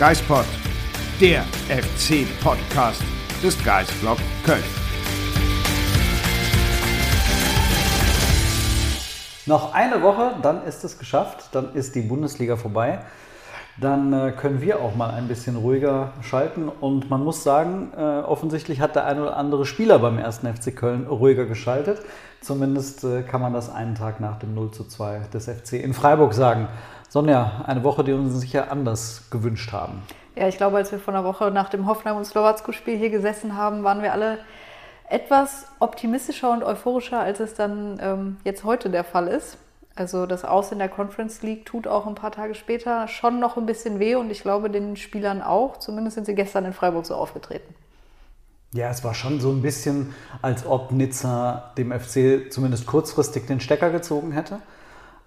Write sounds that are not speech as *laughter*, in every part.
Geispod, der FC-Podcast des Geistblog Köln. Noch eine Woche, dann ist es geschafft, dann ist die Bundesliga vorbei. Dann äh, können wir auch mal ein bisschen ruhiger schalten. Und man muss sagen, äh, offensichtlich hat der ein oder andere Spieler beim ersten FC Köln ruhiger geschaltet. Zumindest äh, kann man das einen Tag nach dem 0 zu 2 des FC in Freiburg sagen. Sonja, eine Woche, die wir uns sicher anders gewünscht haben. Ja, ich glaube, als wir vor einer Woche nach dem Hoffenheim- und Slowacko-Spiel hier gesessen haben, waren wir alle etwas optimistischer und euphorischer, als es dann ähm, jetzt heute der Fall ist. Also das Aus in der Conference League tut auch ein paar Tage später schon noch ein bisschen weh und ich glaube den Spielern auch. Zumindest sind sie gestern in Freiburg so aufgetreten. Ja, es war schon so ein bisschen, als ob Nizza dem FC zumindest kurzfristig den Stecker gezogen hätte.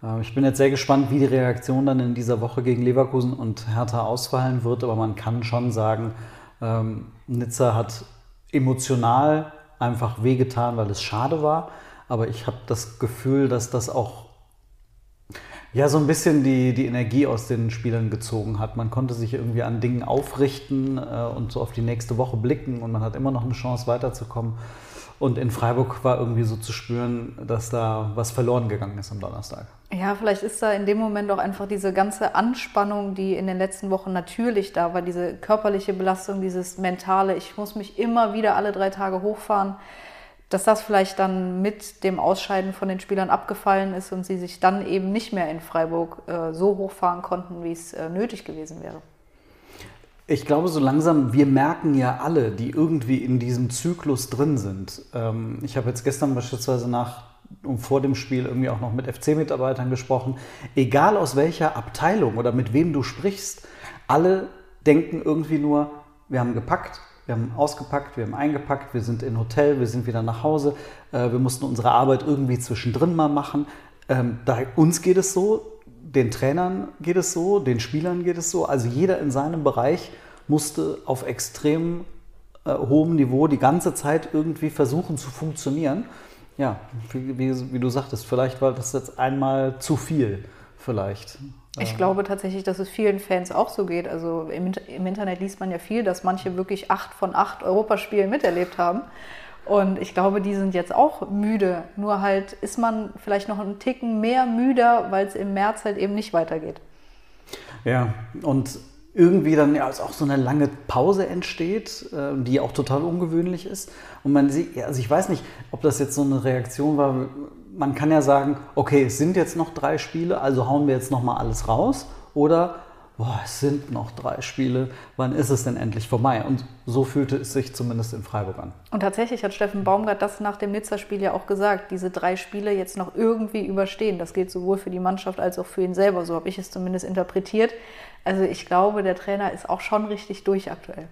Äh, Ich bin jetzt sehr gespannt, wie die Reaktion dann in dieser Woche gegen Leverkusen und Hertha ausfallen wird, aber man kann schon sagen, ähm, Nizza hat emotional einfach wehgetan, weil es schade war. Aber ich habe das Gefühl, dass das auch ja, so ein bisschen die, die Energie aus den Spielern gezogen hat. Man konnte sich irgendwie an Dingen aufrichten äh, und so auf die nächste Woche blicken und man hat immer noch eine Chance weiterzukommen. Und in Freiburg war irgendwie so zu spüren, dass da was verloren gegangen ist am Donnerstag. Ja, vielleicht ist da in dem Moment auch einfach diese ganze Anspannung, die in den letzten Wochen natürlich da war, diese körperliche Belastung, dieses mentale, ich muss mich immer wieder alle drei Tage hochfahren, dass das vielleicht dann mit dem Ausscheiden von den Spielern abgefallen ist und sie sich dann eben nicht mehr in Freiburg äh, so hochfahren konnten, wie es äh, nötig gewesen wäre. Ich glaube, so langsam, wir merken ja alle, die irgendwie in diesem Zyklus drin sind. Ähm, ich habe jetzt gestern beispielsweise nach und vor dem Spiel irgendwie auch noch mit FC-Mitarbeitern gesprochen. Egal aus welcher Abteilung oder mit wem du sprichst, alle denken irgendwie nur, wir haben gepackt, wir haben ausgepackt, wir haben eingepackt, wir sind in Hotel, wir sind wieder nach Hause, äh, wir mussten unsere Arbeit irgendwie zwischendrin mal machen. Ähm, da, uns geht es so, den Trainern geht es so, den Spielern geht es so. Also jeder in seinem Bereich musste auf extrem äh, hohem Niveau die ganze Zeit irgendwie versuchen zu funktionieren. Ja, wie, wie, wie du sagtest, vielleicht war das jetzt einmal zu viel, vielleicht. Ich glaube tatsächlich, dass es vielen Fans auch so geht. Also im, im, Internet liest man ja viel, dass manche wirklich acht von acht Europaspielen miterlebt haben. Und ich glaube, die sind jetzt auch müde. Nur halt ist man vielleicht noch einen Ticken mehr müder, weil es im März halt eben nicht weitergeht. Ja, und irgendwie dann ja auch so eine lange Pause entsteht, äh, die auch total ungewöhnlich ist. Und man sieht, also ich weiß nicht, ob das jetzt so eine Reaktion war. Man kann ja sagen, okay, es sind jetzt noch drei Spiele, also hauen wir jetzt noch mal alles raus. Oder boah, es sind noch drei Spiele, wann ist es denn endlich vorbei? Und so fühlte es sich zumindest in Freiburg an. Und tatsächlich hat Steffen Baumgart das nach dem Nizza-Spiel ja auch gesagt, diese drei Spiele jetzt noch irgendwie überstehen. Das gilt sowohl für die Mannschaft als auch für ihn selber, so habe ich es zumindest interpretiert. Also ich glaube, der Trainer ist auch schon richtig durch aktuell.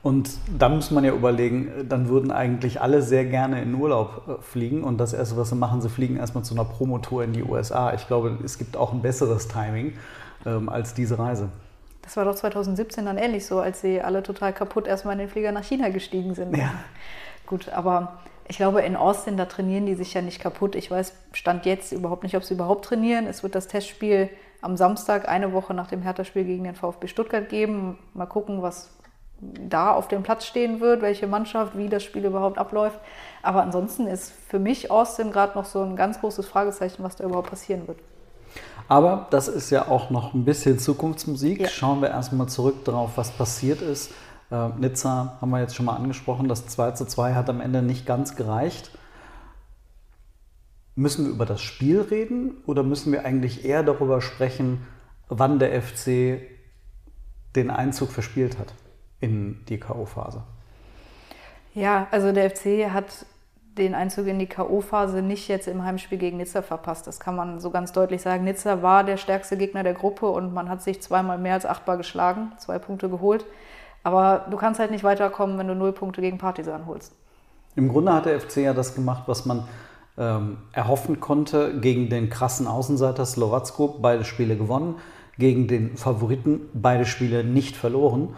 Und da muss man ja überlegen, dann würden eigentlich alle sehr gerne in Urlaub fliegen und das Erste, was sie machen, sie fliegen erstmal zu einer Promotour in die USA. Ich glaube, es gibt auch ein besseres Timing ähm, als diese Reise. Das war doch 2017 dann ähnlich so, als sie alle total kaputt erstmal in den Flieger nach China gestiegen sind. Ja. Gut, aber ich glaube, in Austin, da trainieren die sich ja nicht kaputt. Ich weiß, stand jetzt überhaupt nicht, ob sie überhaupt trainieren. Es wird das Testspiel am Samstag, eine Woche nach dem Hertha-Spiel gegen den VfB Stuttgart geben. Mal gucken, was da auf dem Platz stehen wird, welche Mannschaft, wie das Spiel überhaupt abläuft. Aber ansonsten ist für mich Austin gerade noch so ein ganz großes Fragezeichen, was da überhaupt passieren wird. Aber das ist ja auch noch ein bisschen Zukunftsmusik. Ja. Schauen wir erstmal zurück darauf, was passiert ist. Äh, Nizza haben wir jetzt schon mal angesprochen. Das 2 zu 2 hat am Ende nicht ganz gereicht. Müssen wir über das Spiel reden oder müssen wir eigentlich eher darüber sprechen, wann der FC den Einzug verspielt hat in die K.O.-Phase? Ja, also der FC hat den Einzug in die K.O.-Phase nicht jetzt im Heimspiel gegen Nizza verpasst. Das kann man so ganz deutlich sagen. Nizza war der stärkste Gegner der Gruppe und man hat sich zweimal mehr als achtbar geschlagen, zwei Punkte geholt. Aber du kannst halt nicht weiterkommen, wenn du null Punkte gegen Partisan holst. Im Grunde hat der FC ja das gemacht, was man ähm, erhoffen konnte, gegen den krassen Außenseiter Slowacko beide Spiele gewonnen, gegen den Favoriten beide Spiele nicht verloren.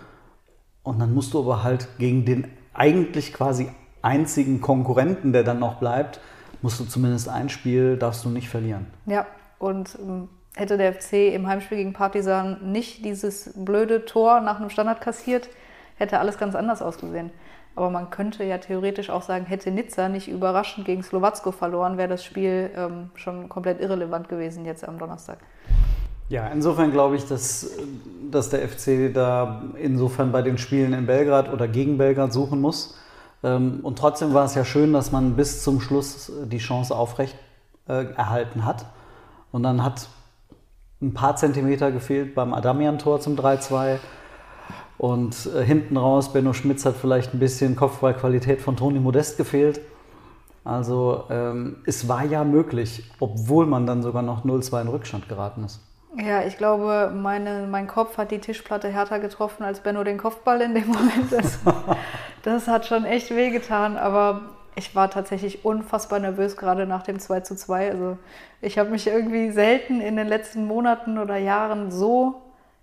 Und dann musst du aber halt gegen den eigentlich quasi einzigen Konkurrenten, der dann noch bleibt, musst du zumindest ein Spiel, darfst du nicht verlieren. Ja, und ähm, hätte der FC im Heimspiel gegen Partisan nicht dieses blöde Tor nach einem Standard kassiert, hätte alles ganz anders ausgesehen. Aber man könnte ja theoretisch auch sagen, hätte Nizza nicht überraschend gegen Slowacko verloren, wäre das Spiel ähm, schon komplett irrelevant gewesen jetzt am Donnerstag. Ja, insofern glaube ich, dass, dass der FC da insofern bei den Spielen in Belgrad oder gegen Belgrad suchen muss. Ähm, und trotzdem war es ja schön, dass man bis zum Schluss die Chance aufrecht äh, erhalten hat. Und dann hat ein paar Zentimeter gefehlt beim Adamian-Tor zum 3-2. Und äh, hinten raus, Benno Schmitz hat vielleicht ein bisschen Kopfballqualität von Toni Modest gefehlt. Also ähm, es war ja möglich, obwohl man dann sogar noch 0-2 in Rückstand geraten ist. Ja, ich glaube, meine, mein Kopf hat die Tischplatte härter getroffen als Benno den Kopfball in dem Moment. Das, *laughs* das hat schon echt wehgetan, aber ich war tatsächlich unfassbar nervös, gerade nach dem 2 zu 2. Also ich habe mich irgendwie selten in den letzten Monaten oder Jahren so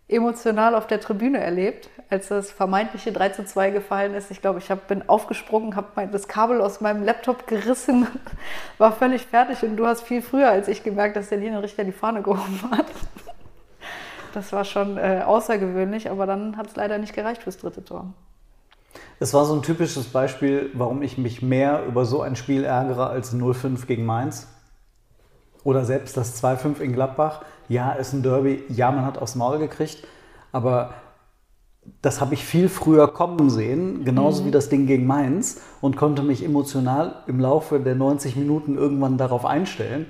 emotional auf der Tribüne erlebt, als das vermeintliche 3 zu 2 gefallen ist. Ich glaube, ich hab, bin aufgesprungen, habe das Kabel aus meinem Laptop gerissen, *laughs* war völlig fertig und du hast viel früher als ich gemerkt, dass der Linienrichter die Fahne gehoben hat. *laughs* Das war schon äh, außergewöhnlich, aber dann hat es leider nicht gereicht fürs dritte Tor. Es war so ein typisches Beispiel, warum ich mich mehr über so ein Spiel ärgere als 0-5 gegen Mainz. Oder selbst das 2-5 in Gladbach. Ja, ist ein Derby. Ja, man hat aufs Maul gekriegt. Aber das habe ich viel früher kommen sehen, genauso mhm. wie das Ding gegen Mainz und konnte mich emotional im Laufe der 90 Minuten irgendwann darauf einstellen.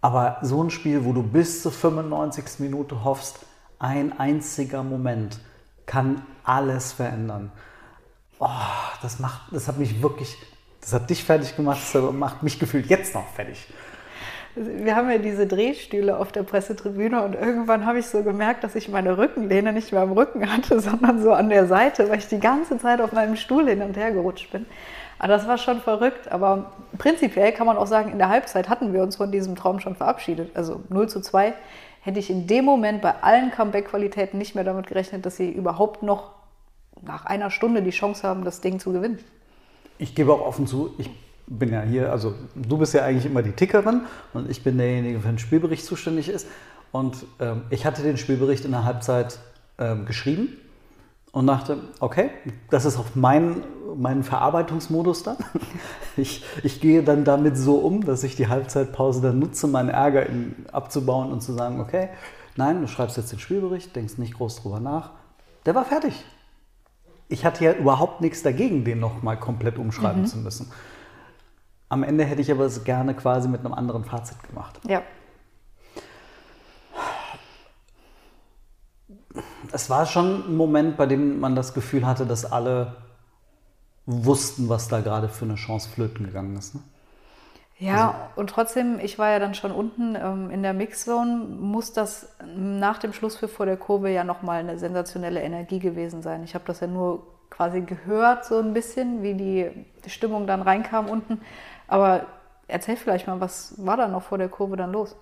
Aber so ein Spiel, wo du bis zur 95. Minute hoffst, ein einziger Moment kann alles verändern. Oh, das macht, das hat mich wirklich, das hat dich fertig gemacht, das macht mich gefühlt jetzt noch fertig wir haben ja diese Drehstühle auf der Pressetribüne und irgendwann habe ich so gemerkt, dass ich meine Rückenlehne nicht mehr am Rücken hatte, *laughs* sondern so an der Seite, weil ich die ganze Zeit auf meinem Stuhl hin und her gerutscht bin. Aber das war schon verrückt, aber prinzipiell kann man auch sagen, in der Halbzeit hatten wir uns von diesem Traum schon verabschiedet. Also 0 zu 2 hätte ich in dem Moment bei allen Comeback-Qualitäten nicht mehr damit gerechnet, dass sie überhaupt noch nach einer Stunde die Chance haben, das Ding zu gewinnen. Ich gebe auch offen zu, ich bin ja hier, also du bist ja eigentlich immer die Tickerin und ich bin derjenige, der für den Spielbericht zuständig ist. Und ähm, ich hatte den Spielbericht in der Halbzeit ähm, geschrieben und dachte, okay, das ist auch mein, mein Verarbeitungsmodus dann. *laughs* Ich, ich gehe dann damit so um, dass ich die Halbzeitpause dann nutze, meinen Ärger in, abzubauen und zu sagen, okay, nein, du schreibst jetzt den Spielbericht, denkst nicht groß drüber nach. Der war fertig. Ich hatte ja überhaupt nichts dagegen, den nochmal komplett umschreiben mhm. zu müssen. Am Ende hätte ich aber es gerne quasi mit einem anderen Fazit gemacht. Ja. Es war schon ein Moment, bei dem man das Gefühl hatte, dass alle wussten, was da gerade für eine Chance flöten gegangen ist. Ne? Ja, also, und trotzdem, ich war ja dann schon unten ähm, in der Mixzone, muss das nach dem Schlusspfiff vor der Kurve ja nochmal eine sensationelle Energie gewesen sein. Ich habe das ja nur quasi gehört, so ein bisschen, wie die, die Stimmung dann reinkam unten. Aber erzähl vielleicht mal, was war da noch vor der Kurve dann los?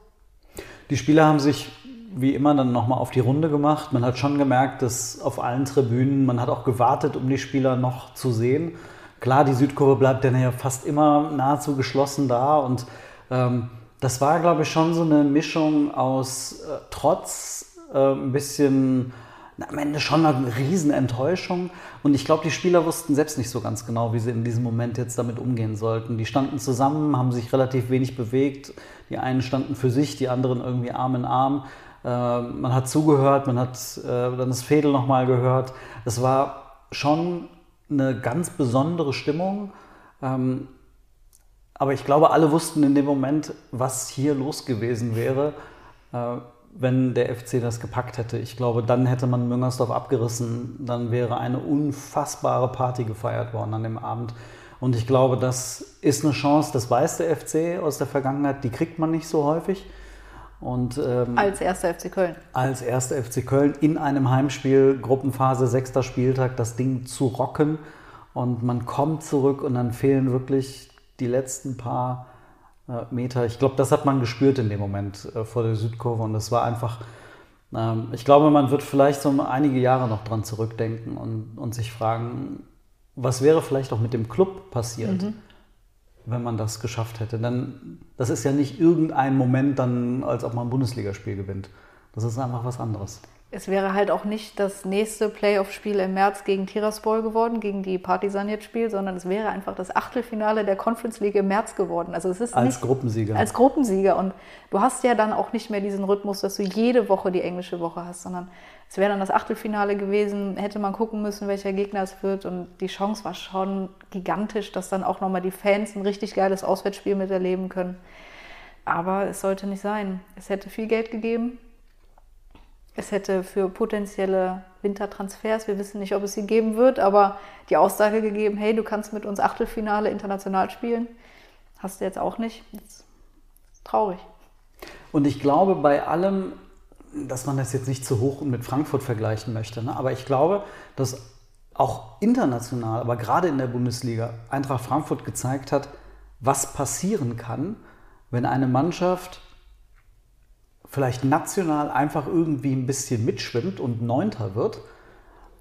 Die Spieler haben sich wie immer dann nochmal auf die Runde gemacht. Man hat schon gemerkt, dass auf allen Tribünen, man hat auch gewartet, um die Spieler noch zu sehen. Klar, die Südkurve bleibt dann ja fast immer nahezu geschlossen da und ähm, das war, glaube ich, schon so eine Mischung aus äh, Trotz, äh, ein bisschen am Ende schon eine Riesenenttäuschung. Und ich glaube, die Spieler wussten selbst nicht so ganz genau, wie sie in diesem Moment jetzt damit umgehen sollten. Die standen zusammen, haben sich relativ wenig bewegt. Die einen standen für sich, die anderen irgendwie Arm in Arm. Äh, man hat zugehört, man hat äh, dann das Fädel nochmal gehört. Es war schon eine ganz besondere Stimmung. Ähm, aber ich glaube, alle wussten in dem Moment, was hier los gewesen wäre. Äh, wenn der FC das gepackt hätte. Ich glaube, dann hätte man Müngersdorf abgerissen. Dann wäre eine unfassbare Party gefeiert worden an dem Abend. Und ich glaube, das ist eine Chance, das weiß der FC aus der Vergangenheit, die kriegt man nicht so häufig. Und, ähm, als erster FC Köln. Als erster FC Köln in einem Heimspiel, Gruppenphase, sechster Spieltag, das Ding zu rocken. Und man kommt zurück und dann fehlen wirklich die letzten paar Meter. Ich glaube, das hat man gespürt in dem Moment äh, vor der Südkurve. Und das war einfach, ähm, ich glaube, man wird vielleicht so einige Jahre noch dran zurückdenken und, und sich fragen, was wäre vielleicht auch mit dem Club passiert, mhm wenn man das geschafft hätte. Denn das ist ja nicht irgendein Moment dann, als ob man ein Bundesligaspiel gewinnt. Das ist einfach was anderes. Es wäre halt auch nicht das nächste Playoff-Spiel im März gegen Tiraspol geworden, gegen die Partisan jetzt spielt, sondern es wäre einfach das Achtelfinale der Conference League im März geworden. Also es ist als nicht, Gruppensieger. Als Gruppensieger. Und du hast ja dann auch nicht mehr diesen Rhythmus, dass du jede Woche die englische Woche hast, sondern es wäre dann das Achtelfinale gewesen, hätte man gucken müssen, welcher Gegner es wird. Und die Chance war schon gigantisch, dass dann auch nochmal die Fans ein richtig geiles Auswärtsspiel miterleben können. Aber es sollte nicht sein. Es hätte viel Geld gegeben es hätte für potenzielle Wintertransfers, wir wissen nicht, ob es sie geben wird, aber die Aussage gegeben, hey, du kannst mit uns Achtelfinale international spielen. Hast du jetzt auch nicht. Jetzt traurig. Und ich glaube bei allem, dass man das jetzt nicht zu hoch mit Frankfurt vergleichen möchte, ne? aber ich glaube, dass auch international, aber gerade in der Bundesliga, Eintracht Frankfurt gezeigt hat, was passieren kann, wenn eine Mannschaft vielleicht national einfach irgendwie ein bisschen mitschwimmt und Neunter wird,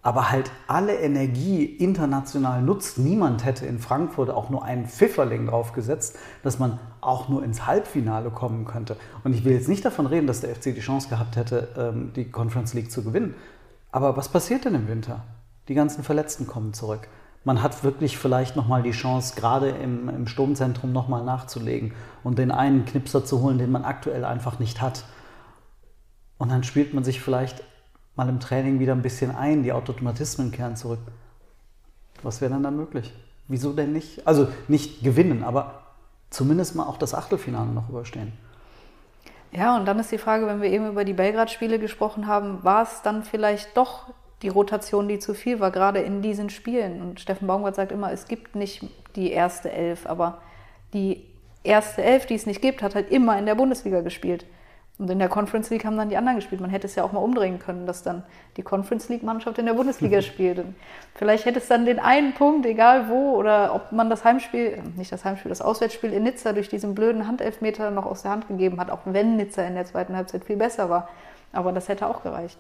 aber halt alle Energie international nutzt. Niemand hätte in Frankfurt auch nur einen Pfifferling draufgesetzt, dass man auch nur ins Halbfinale kommen könnte. Und ich will jetzt nicht davon reden, dass der FC die Chance gehabt hätte, ähm, die Conference League zu gewinnen. Aber was passiert denn im Winter? Die ganzen Verletzten kommen zurück. Man hat wirklich vielleicht nochmal die Chance, gerade im, im Sturmzentrum nochmal nachzulegen und den einen Knipser zu holen, den man aktuell einfach nicht hat. Und dann spielt man sich vielleicht mal im Training wieder ein bisschen ein, die Automatismen kehren zurück. Was wäre dann da möglich? Wieso denn nicht? Also nicht gewinnen, aber zumindest mal auch das Achtelfinale noch überstehen. Ja, und dann ist die Frage, wenn wir eben über die Belgrad-Spiele gesprochen haben, war es dann vielleicht doch die Rotation, die zu viel war, gerade in diesen Spielen? Und Steffen Baumgart sagt immer, es gibt nicht die erste Elf, aber die erste Elf, die es nicht gibt, hat halt immer in der Bundesliga gespielt. Und in der Conference League haben dann die anderen gespielt. Man hätte es ja auch mal umdrehen können, dass dann die Conference League-Mannschaft in der Bundesliga *laughs* spielt. Und vielleicht hätte es dann den einen Punkt, egal wo, oder ob man das Heimspiel, nicht das Heimspiel, das Auswärtsspiel in Nizza durch diesen blöden Handelfmeter noch aus der Hand gegeben hat, auch wenn Nizza in der zweiten Halbzeit viel besser war. Aber das hätte auch gereicht.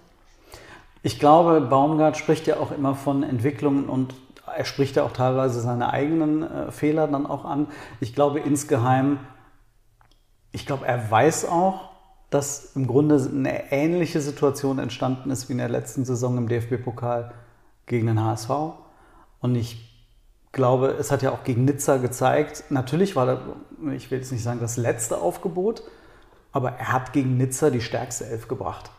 Ich glaube, Baumgart spricht ja auch immer von Entwicklungen und er spricht ja auch teilweise seine eigenen äh, Fehler dann auch an. Ich glaube insgeheim, ich glaube, er weiß auch, dass im Grunde eine ähnliche Situation entstanden ist wie in der letzten Saison im DFB-Pokal gegen den HSV. Und ich glaube, es hat ja auch gegen Nizza gezeigt, natürlich war das, ich will jetzt nicht sagen das letzte Aufgebot, aber er hat gegen Nizza die stärkste Elf gebracht,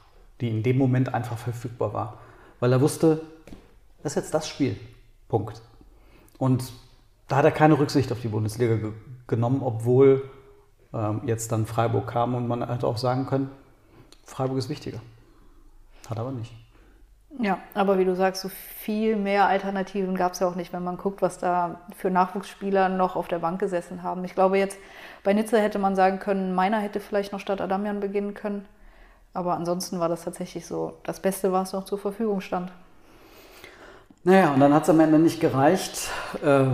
die in dem Moment einfach verfügbar war. Weil er wusste, das ist jetzt das Spiel. Punkt. Und da hat er keine Rücksicht auf die Bundesliga ge genommen, obwohl jetzt dann Freiburg kam und man hätte auch sagen können, Freiburg ist wichtiger. Hat aber nicht. Ja, aber wie du sagst, so viel mehr Alternativen gab es ja auch nicht, wenn man guckt, was da für Nachwuchsspieler noch auf der Bank gesessen haben. Ich glaube jetzt, bei Nizza hätte man sagen können, Meiner hätte vielleicht noch statt Adamian beginnen können. Aber ansonsten war das tatsächlich so das Beste, was noch zur Verfügung stand. Naja, und dann hat es am Ende nicht gereicht. Äh,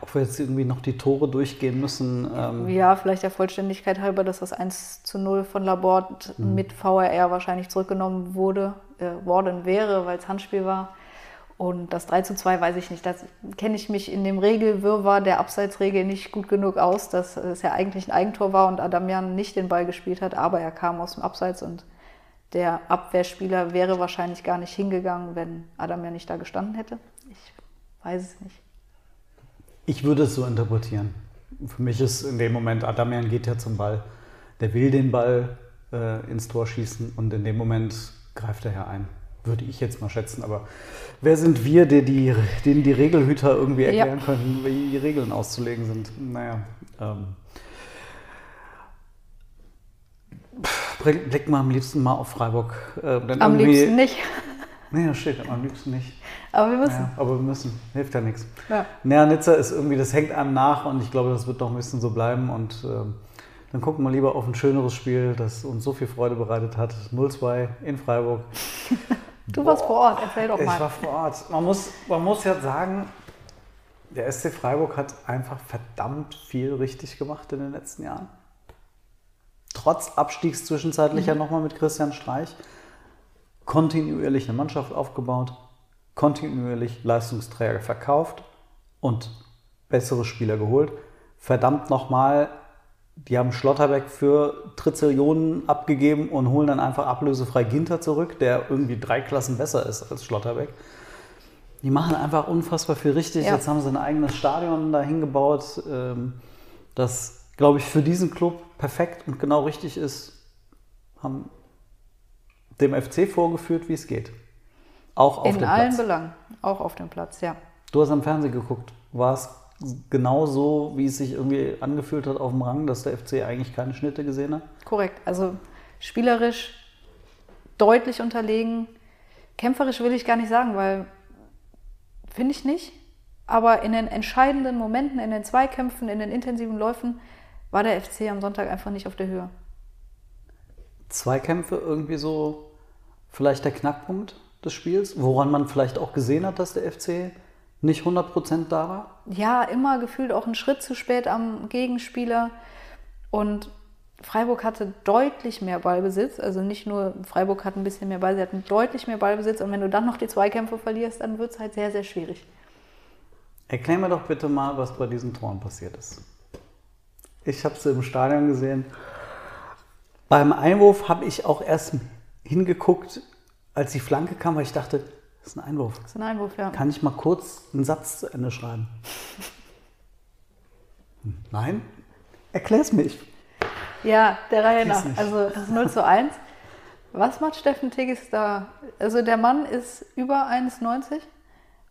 ob wir jetzt irgendwie noch die Tore durchgehen müssen. Ähm ja, vielleicht der Vollständigkeit halber, dass das 1 zu 0 von Laborde mhm. mit VRR wahrscheinlich zurückgenommen wurde, äh, worden wäre, weil es Handspiel war. Und das 3 zu 2 weiß ich nicht. Da kenne ich mich in dem Regelwirrwarr der Abseitsregel nicht gut genug aus, dass es ja eigentlich ein Eigentor war und Adamian nicht den Ball gespielt hat, aber er kam aus dem Abseits und der Abwehrspieler wäre wahrscheinlich gar nicht hingegangen, wenn Adam ja nicht da gestanden hätte. Ich weiß es nicht. Ich würde es so interpretieren. Für mich ist in dem Moment, Adamian geht ja zum Ball, der will den Ball äh, ins Tor schießen und in dem Moment greift er ja ein. Würde ich jetzt mal schätzen. Aber wer sind wir, die, die, denen die Regelhüter irgendwie erklären ja. können, wie die Regeln auszulegen sind? Naja. Ähm, blick mal am liebsten mal auf Freiburg. Äh, am liebsten nicht. *laughs* Nee, das steht am liebsten nicht. Aber wir müssen. Ja, aber wir müssen. Hilft ja nichts. Ja. Naja, Nizza ist irgendwie, das hängt einem nach und ich glaube, das wird doch ein bisschen so bleiben. Und ähm, dann gucken wir lieber auf ein schöneres Spiel, das uns so viel Freude bereitet hat. 0-2 in Freiburg. *laughs* Du warst vor Ort, erzähl doch Ich mal. war vor Ort. Man muss, man muss ja sagen, der SC Freiburg hat einfach verdammt viel richtig gemacht in den letzten Jahren. Trotz Abstiegs zwischenzeitlich ja nochmal mit Christian Streich. Kontinuierlich eine Mannschaft aufgebaut, kontinuierlich Leistungsträger verkauft und bessere Spieler geholt. Verdammt nochmal, die haben Schlotterbeck für Trizillionen abgegeben und holen dann einfach ablösefrei Ginter zurück, der irgendwie drei Klassen besser ist als Schlotterbeck. Die machen einfach unfassbar viel richtig. Ja. Jetzt haben sie ein eigenes Stadion da hingebaut, ähm, das, glaube ich, für diesen Club perfekt und genau richtig ist. Haben dem FC vorgeführt, wie es geht. Auch auf In dem allen Platz. Belangen, auch auf dem Platz, ja. Du hast am Fernsehen geguckt. War es genau so, wie es sich irgendwie angefühlt hat auf dem Rang, dass der FC eigentlich keine Schnitte gesehen hat? Korrekt. Also spielerisch deutlich unterlegen. Kämpferisch will ich gar nicht sagen, weil finde ich nicht. Aber in den entscheidenden Momenten, in den Zweikämpfen, in den intensiven Läufen war der FC am Sonntag einfach nicht auf der Höhe. Zweikämpfe irgendwie so vielleicht der Knackpunkt des Spiels, woran man vielleicht auch gesehen hat, dass der FC nicht 100% da war? Ja, immer gefühlt auch einen Schritt zu spät am Gegenspieler. Und Freiburg hatte deutlich mehr Ballbesitz. Also nicht nur Freiburg hat ein bisschen mehr Ball, sie hatten deutlich mehr Ballbesitz. Und wenn du dann noch die Zweikämpfe verlierst, dann wird es halt sehr, sehr schwierig. Erklär mir doch bitte mal, was bei diesen Toren passiert ist. Ich habe sie im Stadion gesehen. Beim Einwurf habe ich auch erst hingeguckt, als die Flanke kam, weil ich dachte, das ist ein Einwurf. Das ist ein Einwurf, ja. Kann ich mal kurz einen Satz zu Ende schreiben? *laughs* Nein? Erklär's mir. Ich- Ja, der Reihe nach. Also das ist 0 zu 1. Was macht Steffen Tigges da? Also der Mann ist über 1,90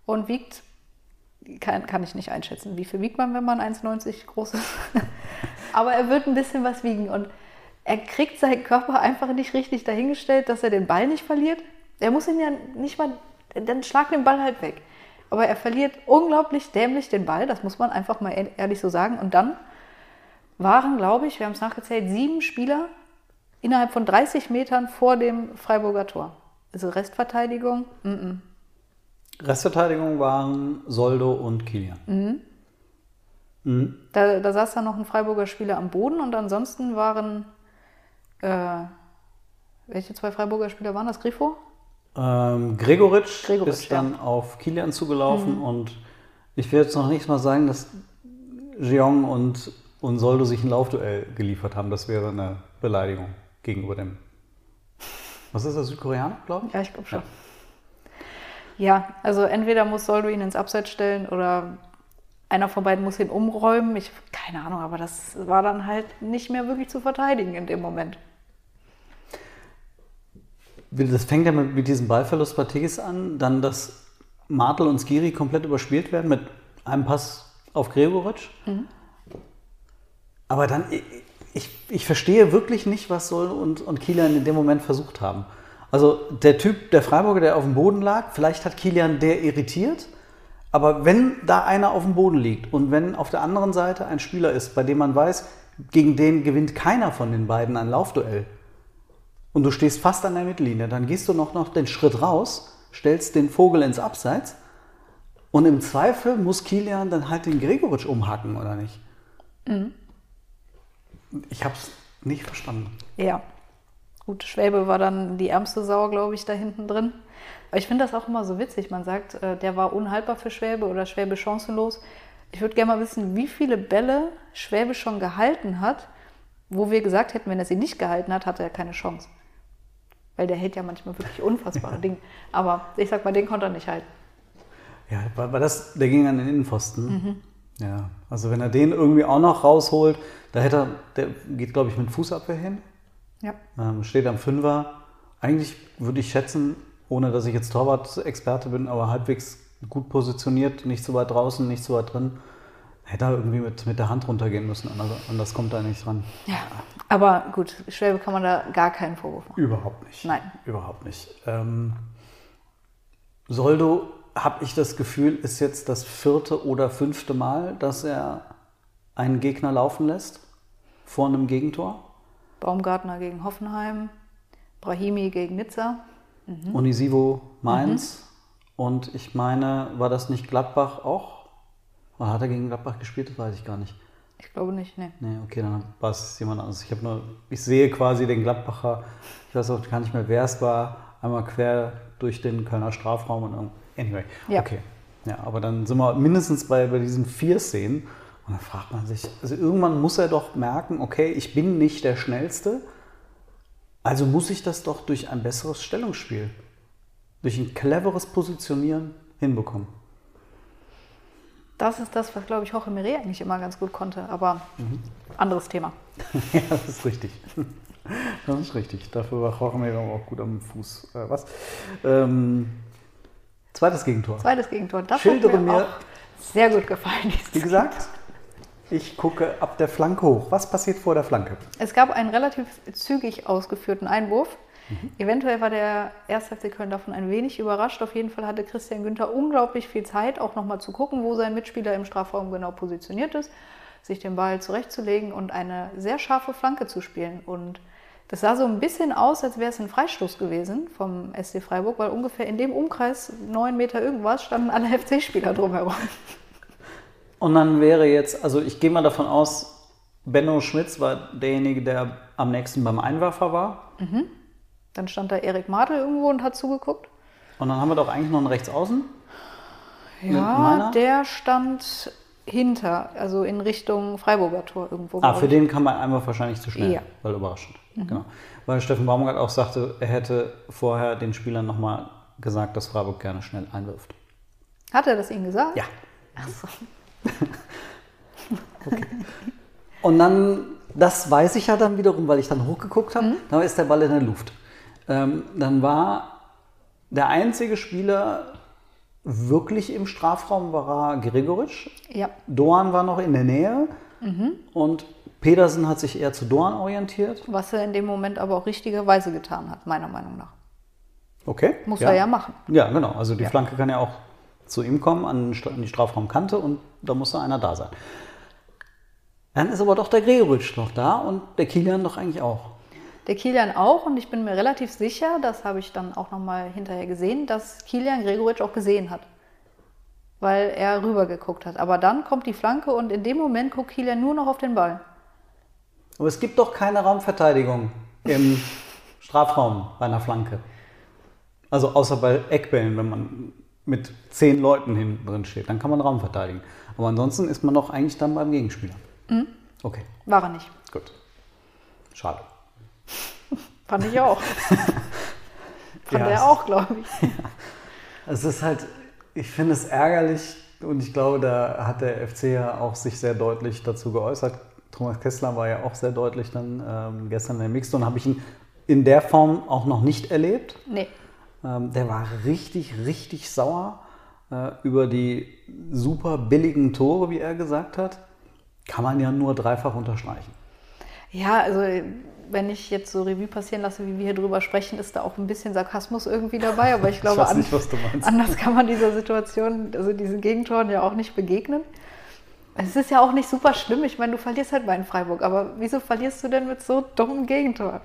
und wiegt, kann, kann ich nicht einschätzen, wie viel wiegt man, wenn man 1,90 groß ist. *laughs* Aber er wird ein bisschen was wiegen und er kriegt seinen Körper einfach nicht richtig dahingestellt, dass er den Ball nicht verliert. Er muss ihn ja nicht mal, dann schlag den Ball halt weg. Aber er verliert unglaublich dämlich den Ball, das muss man einfach mal ehr- ehrlich so sagen. Und dann waren, glaube ich, wir haben es nachgezählt, sieben Spieler innerhalb von 30 Metern vor dem Freiburger Tor. Also Restverteidigung, mm Restverteidigung waren Soldo und Kilian. da, da saß dann noch ein Freiburger Spieler am Boden und ansonsten waren, äh, welche zwei Freiburger Spieler waren das? Grifo? Ähm, Gregoritsch, Gregoritsch, ist dann auf Kilian zugelaufen und ich will jetzt noch nicht mal sagen, dass Jeong und, und Soldo sich ein Laufduell geliefert haben. Das wäre eine Beleidigung gegenüber dem. Was ist das, Südkoreaner, glaube ich? Ja, ich glaube schon. Ja. Also entweder muss Soldo ihn ins Abseits stellen oder einer von beiden muss ihn umräumen. Ich keine Ahnung, aber das war dann halt nicht mehr wirklich zu verteidigen in dem Moment. Das fängt ja mit, mit diesem Ballverlust bei Tigges an, dann, dass Martel und Skiri komplett überspielt werden mit einem Pass auf Gregoritsch. Aber dann, ich, ich, verstehe wirklich nicht, was Soll und, und Kilian in dem Moment versucht haben. Also der Typ, der Freiburger, der auf dem Boden lag, vielleicht hat Kilian der irritiert, aber wenn da einer auf dem Boden liegt und wenn auf der anderen Seite ein Spieler ist, bei dem man weiß, gegen den gewinnt keiner von den beiden ein Laufduell, und du stehst fast an der Mittellinie, dann gehst du noch, noch den Schritt raus, stellst den Vogel ins Abseits und im Zweifel muss Kilian dann halt den Gregoritsch umhacken, oder nicht? Ich habe es nicht verstanden. Ja. Gut, Schwäbe war dann die ärmste Sau, glaube ich, da hinten drin. Aber ich finde das auch immer so witzig. Man sagt, äh, der war unhaltbar für Schwäbe oder Schwäbe chancenlos. Ich würde gerne mal wissen, wie viele Bälle Schwäbe schon gehalten hat, wo wir gesagt hätten, wenn er sie nicht gehalten hat, hatte er keine Chance. Weil der hält ja manchmal wirklich unfassbare *laughs* Dinge. Aber ich sag mal, den konnte er nicht halten. Ja, war, das, der ging an den Innenpfosten. Ja, also wenn er den irgendwie auch noch rausholt, da hätte er, der geht, glaube ich, mit Fußabwehr hin. Ja. Ähm, steht am Fünfer. Eigentlich würde ich schätzen, ohne dass ich jetzt Torwart-Experte bin, aber halbwegs gut positioniert, nicht zu weit draußen, nicht zu weit drin. Hätte er irgendwie mit, mit der Hand runtergehen müssen, anders, anders kommt er nicht dran. ja. Aber gut, Schwäbe kann man da gar keinen Vorwurf machen. Überhaupt nicht. Nein. Überhaupt nicht. Ähm, Soldo, habe ich das Gefühl, ist jetzt das vierte oder fünfte Mal, dass er einen Gegner laufen lässt vor einem Gegentor. Baumgartner gegen Hoffenheim, Brahimi gegen Nizza. Mhm. Unisivo Mainz. Mhm. Und ich meine, war das nicht Gladbach auch? Oder hat er gegen Gladbach gespielt? Das weiß ich gar nicht. Ich glaube nicht, nee. Nee, okay, dann war es jemand anderes. Ich habe nur, ich sehe quasi den Gladbacher, ich weiß auch gar nicht mehr, wer es war, einmal quer durch den Kölner Strafraum und anyway. Ja. Okay. Ja, aber dann sind wir mindestens bei, bei diesen vier Szenen und dann fragt man sich, also irgendwann muss er doch merken, okay, ich bin nicht der Schnellste, also muss ich das doch durch ein besseres Stellungsspiel, durch ein cleveres Positionieren hinbekommen. Das ist das, was, glaube ich, Jorge Mire eigentlich immer ganz gut konnte, aber mhm. anderes Thema. *laughs* ja, das ist richtig. *laughs* Das ist richtig. Dafür war Jorge Mire auch gut am Fuß. Äh, was? Ähm, zweites Gegentor. Zweites Gegentor. Das Schildere hat mir, mir sehr gut gefallen. Wie gesagt, ich gucke ab der Flanke hoch. Was passiert vor der Flanke? Es gab einen relativ zügig ausgeführten Einwurf. Mhm. Eventuell war der 1. FC Köln davon ein wenig überrascht. Auf jeden Fall hatte Christian Günther unglaublich viel Zeit, auch nochmal zu gucken, wo sein Mitspieler im Strafraum genau positioniert ist, sich den Ball zurechtzulegen und eine sehr scharfe Flanke zu spielen. Und das sah so ein bisschen aus, als wäre es ein Freistoß gewesen vom SC Freiburg, weil ungefähr in dem Umkreis, neun Meter irgendwas, standen alle *laughs* FC-Spieler drumherum. Und dann wäre jetzt, also ich gehe mal davon aus, Benno Schmitz war derjenige, der am nächsten beim Einwerfer war. Mhm. Dann stand da Erik Martel irgendwo und hat zugeguckt. Und dann haben wir doch eigentlich noch einen Rechtsaußen. Ja, der stand hinter, also in Richtung Freiburger Tor irgendwo. Ah, für den kam man einmal wahrscheinlich zu schnell, ja. weil überraschend. Mhm. Genau. Weil Steffen Baumgart auch sagte, er hätte vorher den Spielern nochmal gesagt, dass Freiburg gerne schnell einwirft. Hat er das ihnen gesagt? Ja. Ach so. *laughs* okay. Und dann, das weiß ich ja dann wiederum, weil ich dann hochgeguckt habe, mhm. dann ist der Ball in der Luft. Ähm, dann war der einzige Spieler wirklich im Strafraum war Gregoritsch. Ja. Doan war noch in der Nähe mhm. und Pedersen hat sich eher zu Doan orientiert. Was er in dem Moment aber auch richtigerweise getan hat, meiner Meinung nach. Okay. Muss ja. er ja machen. Ja, genau. Also die ja. Flanke kann ja auch zu ihm kommen, an die Strafraumkante und da muss da einer da sein. Dann ist aber doch der Gregoritsch noch da und der Kilian doch eigentlich auch. Der Kilian auch und ich bin mir relativ sicher, das habe ich dann auch nochmal hinterher gesehen, dass Kilian Gregoritsch auch gesehen hat. Weil er rübergeguckt hat. Aber dann kommt die Flanke und in dem Moment guckt Kilian nur noch auf den Ball. Aber es gibt doch keine Raumverteidigung im *laughs* Strafraum bei einer Flanke. Also außer bei Eckbällen, wenn man mit zehn Leuten hinten drin steht, dann kann man Raum verteidigen. Aber ansonsten ist man doch eigentlich dann beim Gegenspieler. Mhm. Okay. War er nicht. Gut. Schade. *laughs* Fand ich auch. *laughs* Fand ja, er auch, glaube ich. *laughs* Ja. Es ist halt, ich finde es ärgerlich und ich glaube, da hat der FC ja auch sich sehr deutlich dazu geäußert. Thomas Kessler war ja auch sehr deutlich dann ähm, gestern in der Mixzone. Habe ich ihn in der Form auch noch nicht erlebt. Nee. Ähm, der war richtig, richtig sauer äh, über die super billigen Tore, wie er gesagt hat. Kann man ja nur dreifach unterstreichen. Ja, also wenn ich jetzt so Revue passieren lasse, wie wir hier drüber sprechen, ist da auch ein bisschen Sarkasmus irgendwie dabei. Aber ich *laughs* glaube, ich nicht, anders kann man dieser Situation, also diesen Gegentoren ja auch nicht begegnen. Es ist ja auch nicht super schlimm. Ich meine, du verlierst halt bei in Freiburg. Aber wieso verlierst du denn mit so dummen Gegentoren?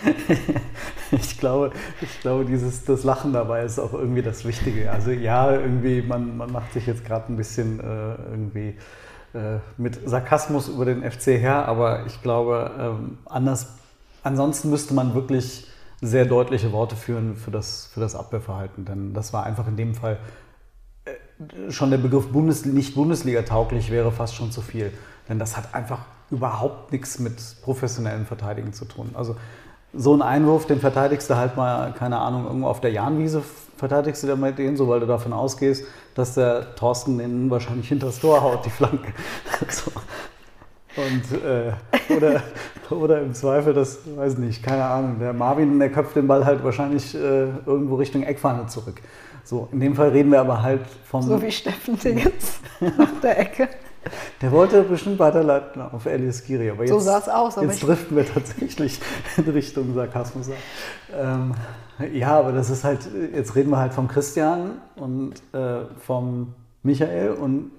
*laughs* ich glaube, ich glaube dieses, das Lachen dabei ist auch irgendwie das Wichtige. Also ja, irgendwie, man, man macht sich jetzt gerade ein bisschen äh, irgendwie äh, mit Sarkasmus über den FC her, aber ich glaube, ähm, anders, ansonsten müsste man wirklich sehr deutliche Worte führen für das, für das Abwehrverhalten, denn das war einfach in dem Fall äh, schon der Begriff Bundes, nicht Bundesliga tauglich wäre fast schon zu viel, denn das hat einfach überhaupt nichts mit professionellem Verteidigen zu tun. Also so ein Einwurf, den verteidigst du halt mal, keine Ahnung, irgendwo auf der Jahnwiese verteidigst du damit den so, weil du davon ausgehst, dass der Thorsten den wahrscheinlich hinter das Tor haut, die Flanke. *laughs* so. Und, äh, oder, *laughs* oder im Zweifel, das weiß nicht, keine Ahnung, der Marvin, der köpft den Ball halt wahrscheinlich äh, irgendwo Richtung Eckfahne zurück. So, in dem Fall reden wir aber halt vom. So wie Steffen Dingens *laughs* nach der Ecke. Der wollte bestimmt weiterleiten auf Elias Giri. Aber jetzt, So sah es aus, aber Jetzt driften wir tatsächlich *laughs* in Richtung Sarkasmus. Ähm, ja, aber das ist halt, jetzt reden wir halt vom Christian und äh, vom Michael und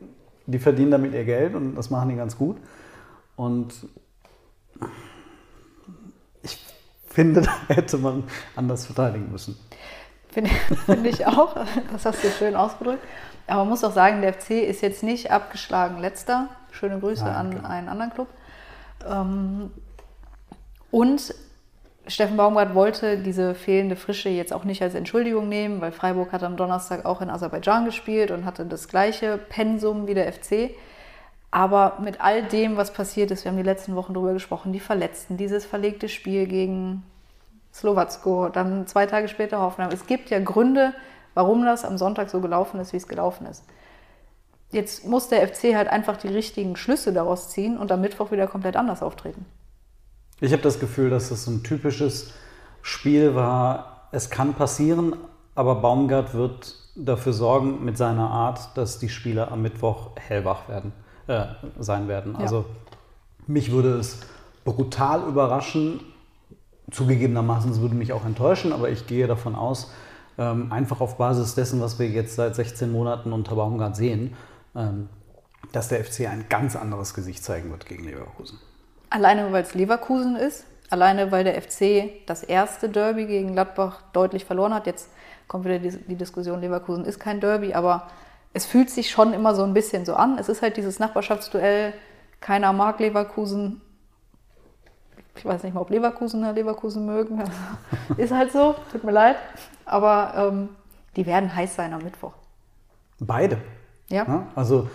die verdienen damit ihr Geld und das machen die ganz gut. Und ich finde, *laughs* da hätte man anders verteidigen müssen. Finde *laughs* find ich auch. Das hast du schön ausgedrückt. Aber man muss auch sagen, der FC ist jetzt nicht abgeschlagen letzter. Schöne Grüße Nein, an genau. einen anderen Club. Ähm, und Steffen Baumgart wollte diese fehlende Frische jetzt auch nicht als Entschuldigung nehmen, weil Freiburg hat am Donnerstag auch in Aserbaidschan gespielt und hatte das gleiche Pensum wie der FC. Aber mit all dem, was passiert ist, wir haben die letzten Wochen darüber gesprochen, die Verletzten, dieses verlegte Spiel gegen Slowacko, dann zwei Tage später Hoffenheim. Es gibt ja Gründe, warum das am Sonntag so gelaufen ist, wie es gelaufen ist. Jetzt muss der FC halt einfach die richtigen Schlüsse daraus ziehen und am Mittwoch wieder komplett anders auftreten. Ich habe das Gefühl, dass das so ein typisches Spiel war. Es kann passieren, aber Baumgart wird dafür sorgen mit seiner Art, dass die Spieler am Mittwoch hellwach werden, äh, sein werden. Ja. Also mich würde es brutal überraschen. Zugegebenermaßen, es würde mich auch enttäuschen, aber ich gehe davon aus, ähm, einfach auf Basis dessen, was wir jetzt seit 16 Monaten unter Baumgart sehen, ähm, dass der FC ein ganz anderes Gesicht zeigen wird gegen Leverkusen. Alleine weil es Leverkusen ist, alleine weil der FC das erste Derby gegen Gladbach deutlich verloren hat. Jetzt kommt wieder die, die Diskussion, Leverkusen ist kein Derby, aber es fühlt sich schon immer so ein bisschen so an. Es ist halt dieses Nachbarschaftsduell, keiner mag Leverkusen. Ich weiß nicht mal, ob Leverkusener Leverkusen mögen. *laughs* ist halt so, tut mir leid. Aber ähm, die werden heiß sein am Mittwoch. Beide. Ja. Ja, also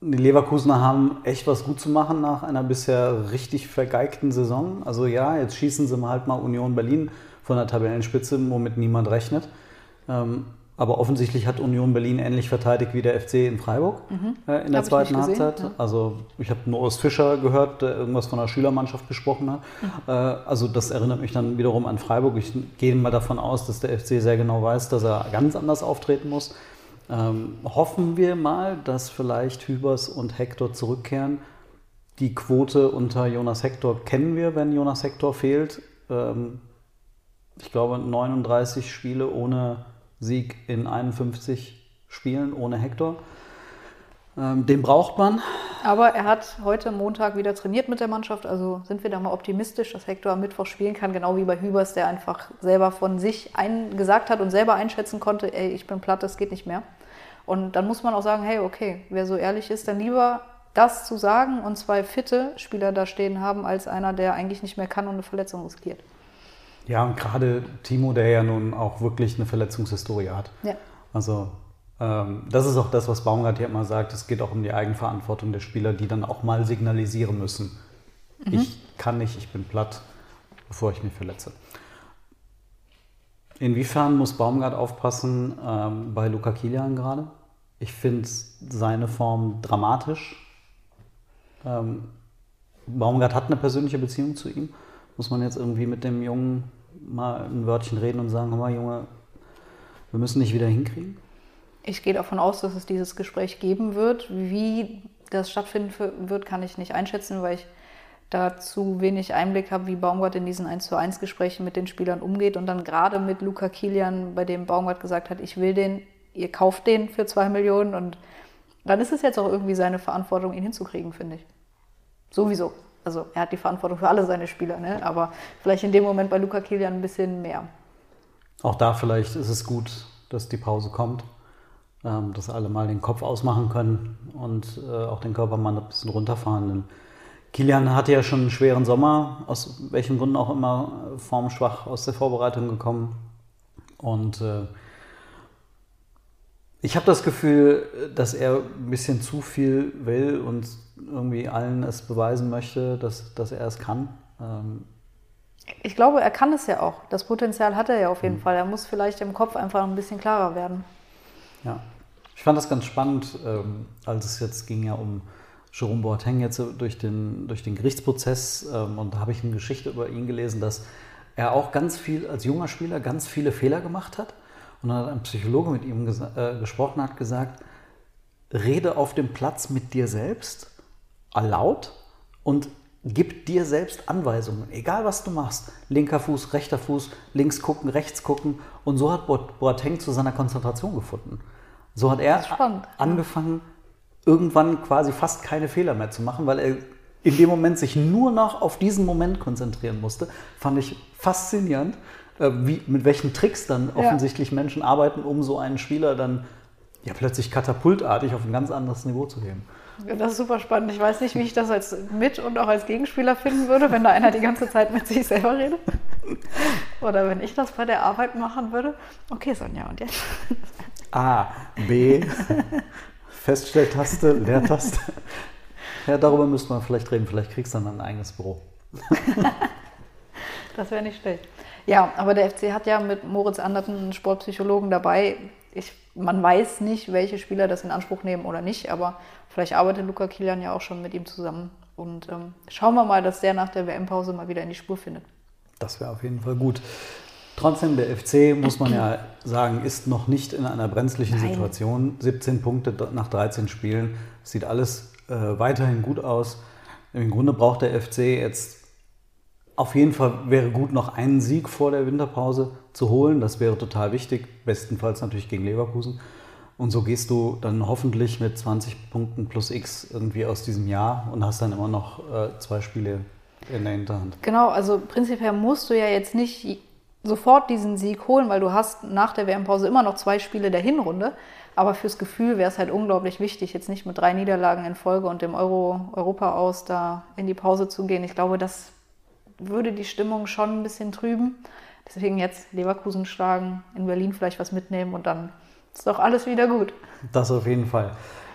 die Leverkusener haben echt was gut zu machen nach einer bisher richtig vergeigten Saison. Also ja, jetzt schießen sie mal halt mal Union Berlin von der Tabellenspitze, womit niemand rechnet. Ähm, aber offensichtlich hat Union Berlin ähnlich verteidigt wie der FC in Freiburg äh, in der Hab zweiten Halbzeit. ja. Also ich habe nur Urs Fischer gehört, der irgendwas von der Schülermannschaft gesprochen hat. Äh, also das erinnert mich dann wiederum an Freiburg. Ich gehe mal davon aus, dass der FC sehr genau weiß, dass er ganz anders auftreten muss. Ähm, hoffen wir mal, dass vielleicht Hübers und Hector zurückkehren. Die Quote unter Jonas Hector kennen wir, wenn Jonas Hector fehlt. Ähm, ich glaube 39 Spiele ohne Sieg in 51 Spielen ohne Hector. Ähm, den braucht man. Aber er hat heute Montag wieder trainiert mit der Mannschaft, also sind wir da mal optimistisch, dass Hector am Mittwoch spielen kann, genau wie bei Hübers, der einfach selber von sich ein, gesagt hat und selber einschätzen konnte, ey, ich bin platt, das geht nicht mehr. Und dann muss man auch sagen, hey, okay, wer so ehrlich ist, dann lieber das zu sagen und zwei fitte Spieler da stehen haben, als einer, der eigentlich nicht mehr kann und eine Verletzung riskiert. Ja, und gerade Timo, der ja nun auch wirklich eine Verletzungshistorie hat. Ja. Also ähm, das ist auch das, was Baumgart hier immer sagt. Es geht auch um die Eigenverantwortung der Spieler, die dann auch mal signalisieren müssen. Ich kann nicht, ich bin platt, bevor ich mich verletze. Inwiefern muss Baumgart aufpassen ähm, bei Luca Kilian gerade? Ich finde seine Form dramatisch. Ähm, Baumgart hat eine persönliche Beziehung zu ihm. Muss man jetzt irgendwie mit dem Jungen mal ein Wörtchen reden und sagen, hör mal Junge, wir müssen dich wieder hinkriegen? Ich gehe davon aus, dass es dieses Gespräch geben wird. Wie das stattfinden wird, kann ich nicht einschätzen, weil ich da zu wenig Einblick habe, wie Baumgart in diesen 1 zu 1 Gesprächen mit den Spielern umgeht und dann gerade mit Luca Kilian, bei dem Baumgart gesagt hat, ich will den, ihr kauft den für zwei Millionen und dann ist es jetzt auch irgendwie seine Verantwortung, ihn hinzukriegen, finde ich. Sowieso. Also er hat die Verantwortung für alle seine Spieler, ne? aber vielleicht in dem Moment bei Luca Kilian ein bisschen mehr. Auch da vielleicht ist es gut, dass die Pause kommt, ähm, dass alle mal den Kopf ausmachen können und äh, auch den Körper mal ein bisschen runterfahren. Denn Kilian hatte ja schon einen schweren Sommer, aus welchen Gründen auch immer äh, formschwach aus der Vorbereitung gekommen. Und äh, ich habe das Gefühl, dass er ein bisschen zu viel will und irgendwie allen es beweisen möchte, dass, dass er es kann. Ähm, Ich glaube, er kann es ja auch. Das Potenzial hat er ja auf jeden Fall. Er muss vielleicht im Kopf einfach ein bisschen klarer werden. Ja, ich fand das ganz spannend, ähm, als es jetzt ging ja um Jerome Boateng jetzt durch den, durch den Gerichtsprozess ähm, und da habe ich eine Geschichte über ihn gelesen, dass er auch ganz viel als junger Spieler ganz viele Fehler gemacht hat und dann hat ein Psychologe mit ihm äh, gesprochen, hat gesagt, rede auf dem Platz mit dir selbst, laut und gib dir selbst Anweisungen, egal was du machst. Linker Fuß, rechter Fuß, links gucken, rechts gucken. Und so hat Boateng zu seiner Konzentration gefunden. So hat er angefangen, irgendwann quasi fast keine Fehler mehr zu machen, weil er in dem Moment sich nur noch auf diesen Moment konzentrieren musste. Fand ich faszinierend, äh, wie, mit welchen Tricks dann Ja. offensichtlich Menschen arbeiten, um so einen Spieler dann ja plötzlich katapultartig auf ein ganz anderes Niveau zu heben. Das ist super spannend. Ich weiß nicht, wie ich das als Mit- und auch als Gegenspieler finden würde, wenn da einer die ganze Zeit mit sich selber redet. Oder wenn ich das bei der Arbeit machen würde. Okay, Sonja, und jetzt? A, B, Feststelltaste, Leertaste. Ja, darüber müsste man vielleicht reden. Vielleicht kriegst du dann ein eigenes Büro. Das wäre nicht schlecht. Ja, aber der FC hat ja mit Moritz Anderten einen Sportpsychologen dabei. Ich, man weiß nicht, welche Spieler das in Anspruch nehmen oder nicht, aber vielleicht arbeitet Luca Kilian ja auch schon mit ihm zusammen. Und ähm, schauen wir mal, dass der nach der WM-Pause mal wieder in die Spur findet. Das wäre auf jeden Fall gut. Trotzdem, der FC, muss man ja sagen, ist noch nicht in einer brenzlichen Nein. Situation. 17 Punkte nach 13 Spielen. Sieht alles äh, weiterhin gut aus. Im Grunde braucht der FC jetzt auf jeden Fall wäre gut, noch einen Sieg vor der Winterpause zu holen. Das wäre total wichtig. Bestenfalls natürlich gegen Leverkusen. Und so gehst du dann hoffentlich mit 20 Punkten plus X irgendwie aus diesem Jahr und hast dann immer noch äh, zwei Spiele in der Hinterhand. Genau, also prinzipiell musst du ja jetzt nicht sofort diesen Sieg holen, weil du hast nach der WM-Pause immer noch zwei Spiele der Hinrunde. Aber fürs Gefühl wäre es halt unglaublich wichtig, jetzt nicht mit drei Niederlagen in Folge und dem Euro Europa aus da in die Pause zu gehen. Ich glaube, das würde die Stimmung schon ein bisschen trüben. Deswegen jetzt Leverkusen schlagen, in Berlin vielleicht was mitnehmen und dann ist doch alles wieder gut. Das auf jeden Fall.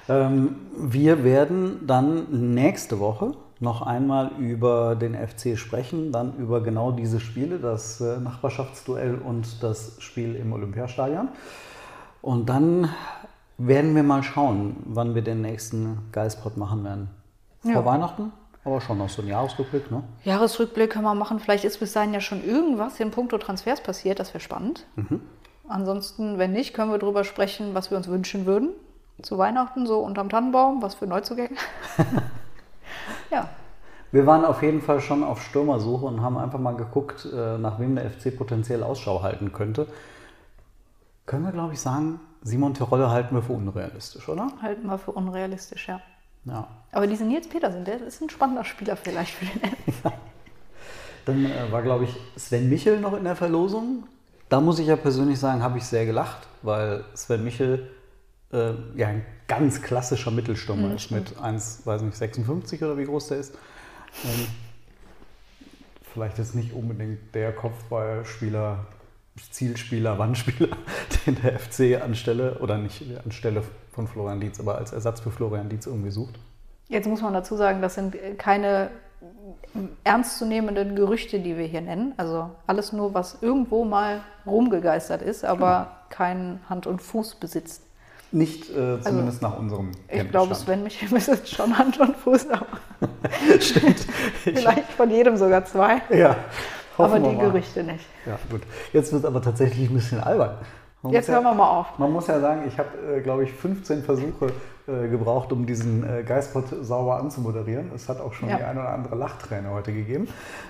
Ähm, wir werden dann nächste Woche noch einmal über den FC sprechen, dann über genau diese Spiele, das äh, Nachbarschaftsduell und das Spiel im Olympiastadion. Und dann werden wir mal schauen, wann wir den nächsten Geistpot machen werden. Vor Ja. Weihnachten, aber schon noch so ein Jahresrückblick, ne? Jahresrückblick können wir machen. Vielleicht ist bis dahin ja schon irgendwas in puncto Transfers passiert. Das wäre spannend. Ansonsten, wenn nicht, können wir darüber sprechen, was wir uns wünschen würden. Zu Weihnachten, so unterm Tannenbaum, was für Neuzugänge. *laughs* ja, Wir waren auf jeden Fall schon auf Stürmersuche und haben einfach mal geguckt, äh, nach wem der FC potenziell Ausschau halten könnte. Können wir, glaube ich, sagen, Simon Terodde halten wir für unrealistisch, oder? halten wir für unrealistisch, ja. Ja. Aber diesen Nils Petersen, der ist ein spannender Spieler vielleicht für den FC. *laughs* Dann äh, war, glaube ich, Sven Michel noch in der Verlosung. Da muss ich ja persönlich sagen, habe ich sehr gelacht, weil Sven Michel äh, ja ein ganz klassischer Mittelstürmer ist mit 1, weiß nicht, 56 oder wie groß der ist. Ähm, vielleicht ist nicht unbedingt der Kopfballspieler, Zielspieler, Wandspieler, den der FC anstelle oder nicht anstelle von Florian Dietz, aber als Ersatz für Florian Dietz irgendwie sucht. Jetzt muss man dazu sagen, das sind keine ernstzunehmenden Gerüchte, die wir hier nennen. Also alles nur, was irgendwo mal rumgegeistert ist, aber keinen Hand und Fuß besitzt. Nicht äh, zumindest nach unserem Also, Ich glaube. Sven Michel besitzt schon Hand und Fuß, aber *laughs* Stimmt. Ich- vielleicht von jedem sogar zwei. Ja, Aber hoffen wir die. Gerüchte nicht. Ja, gut. Jetzt wird es aber tatsächlich ein bisschen albern. Man Jetzt hören wir mal auf. Man muss ja sagen, ich habe, äh, glaube ich, 15 Versuche äh, gebraucht, um diesen äh, Geistpot sauber anzumoderieren. Es hat auch schon Ja. die eine oder andere Lachträne heute gegeben.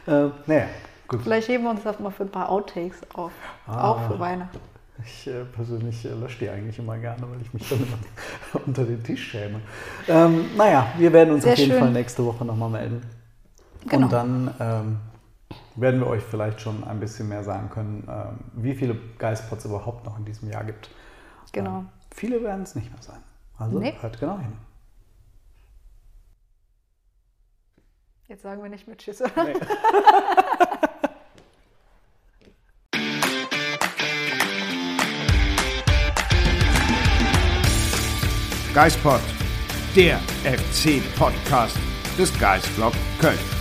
Äh, naja, gut. Vielleicht heben wir uns das mal für ein paar Outtakes auf. Ah. Auch für Weihnachten. Ich äh, persönlich äh, lösche die eigentlich immer gerne, weil ich mich dann immer *laughs* unter den Tisch schäme. Ähm, naja, wir werden uns Sehr auf jeden schön. Fall nächste Woche nochmal melden. Genau. Und dann ähm, werden wir euch vielleicht schon ein bisschen mehr sagen können, ähm, wie viele Geistpots überhaupt noch in diesem Jahr gibt. Genau. Ähm, viele werden es nicht mehr sein. Also Nee. hört genau hin. Jetzt sagen wir nicht mit Tschüss. oder? *laughs* Geistpod, der FC-Podcast des Geistblog Köln.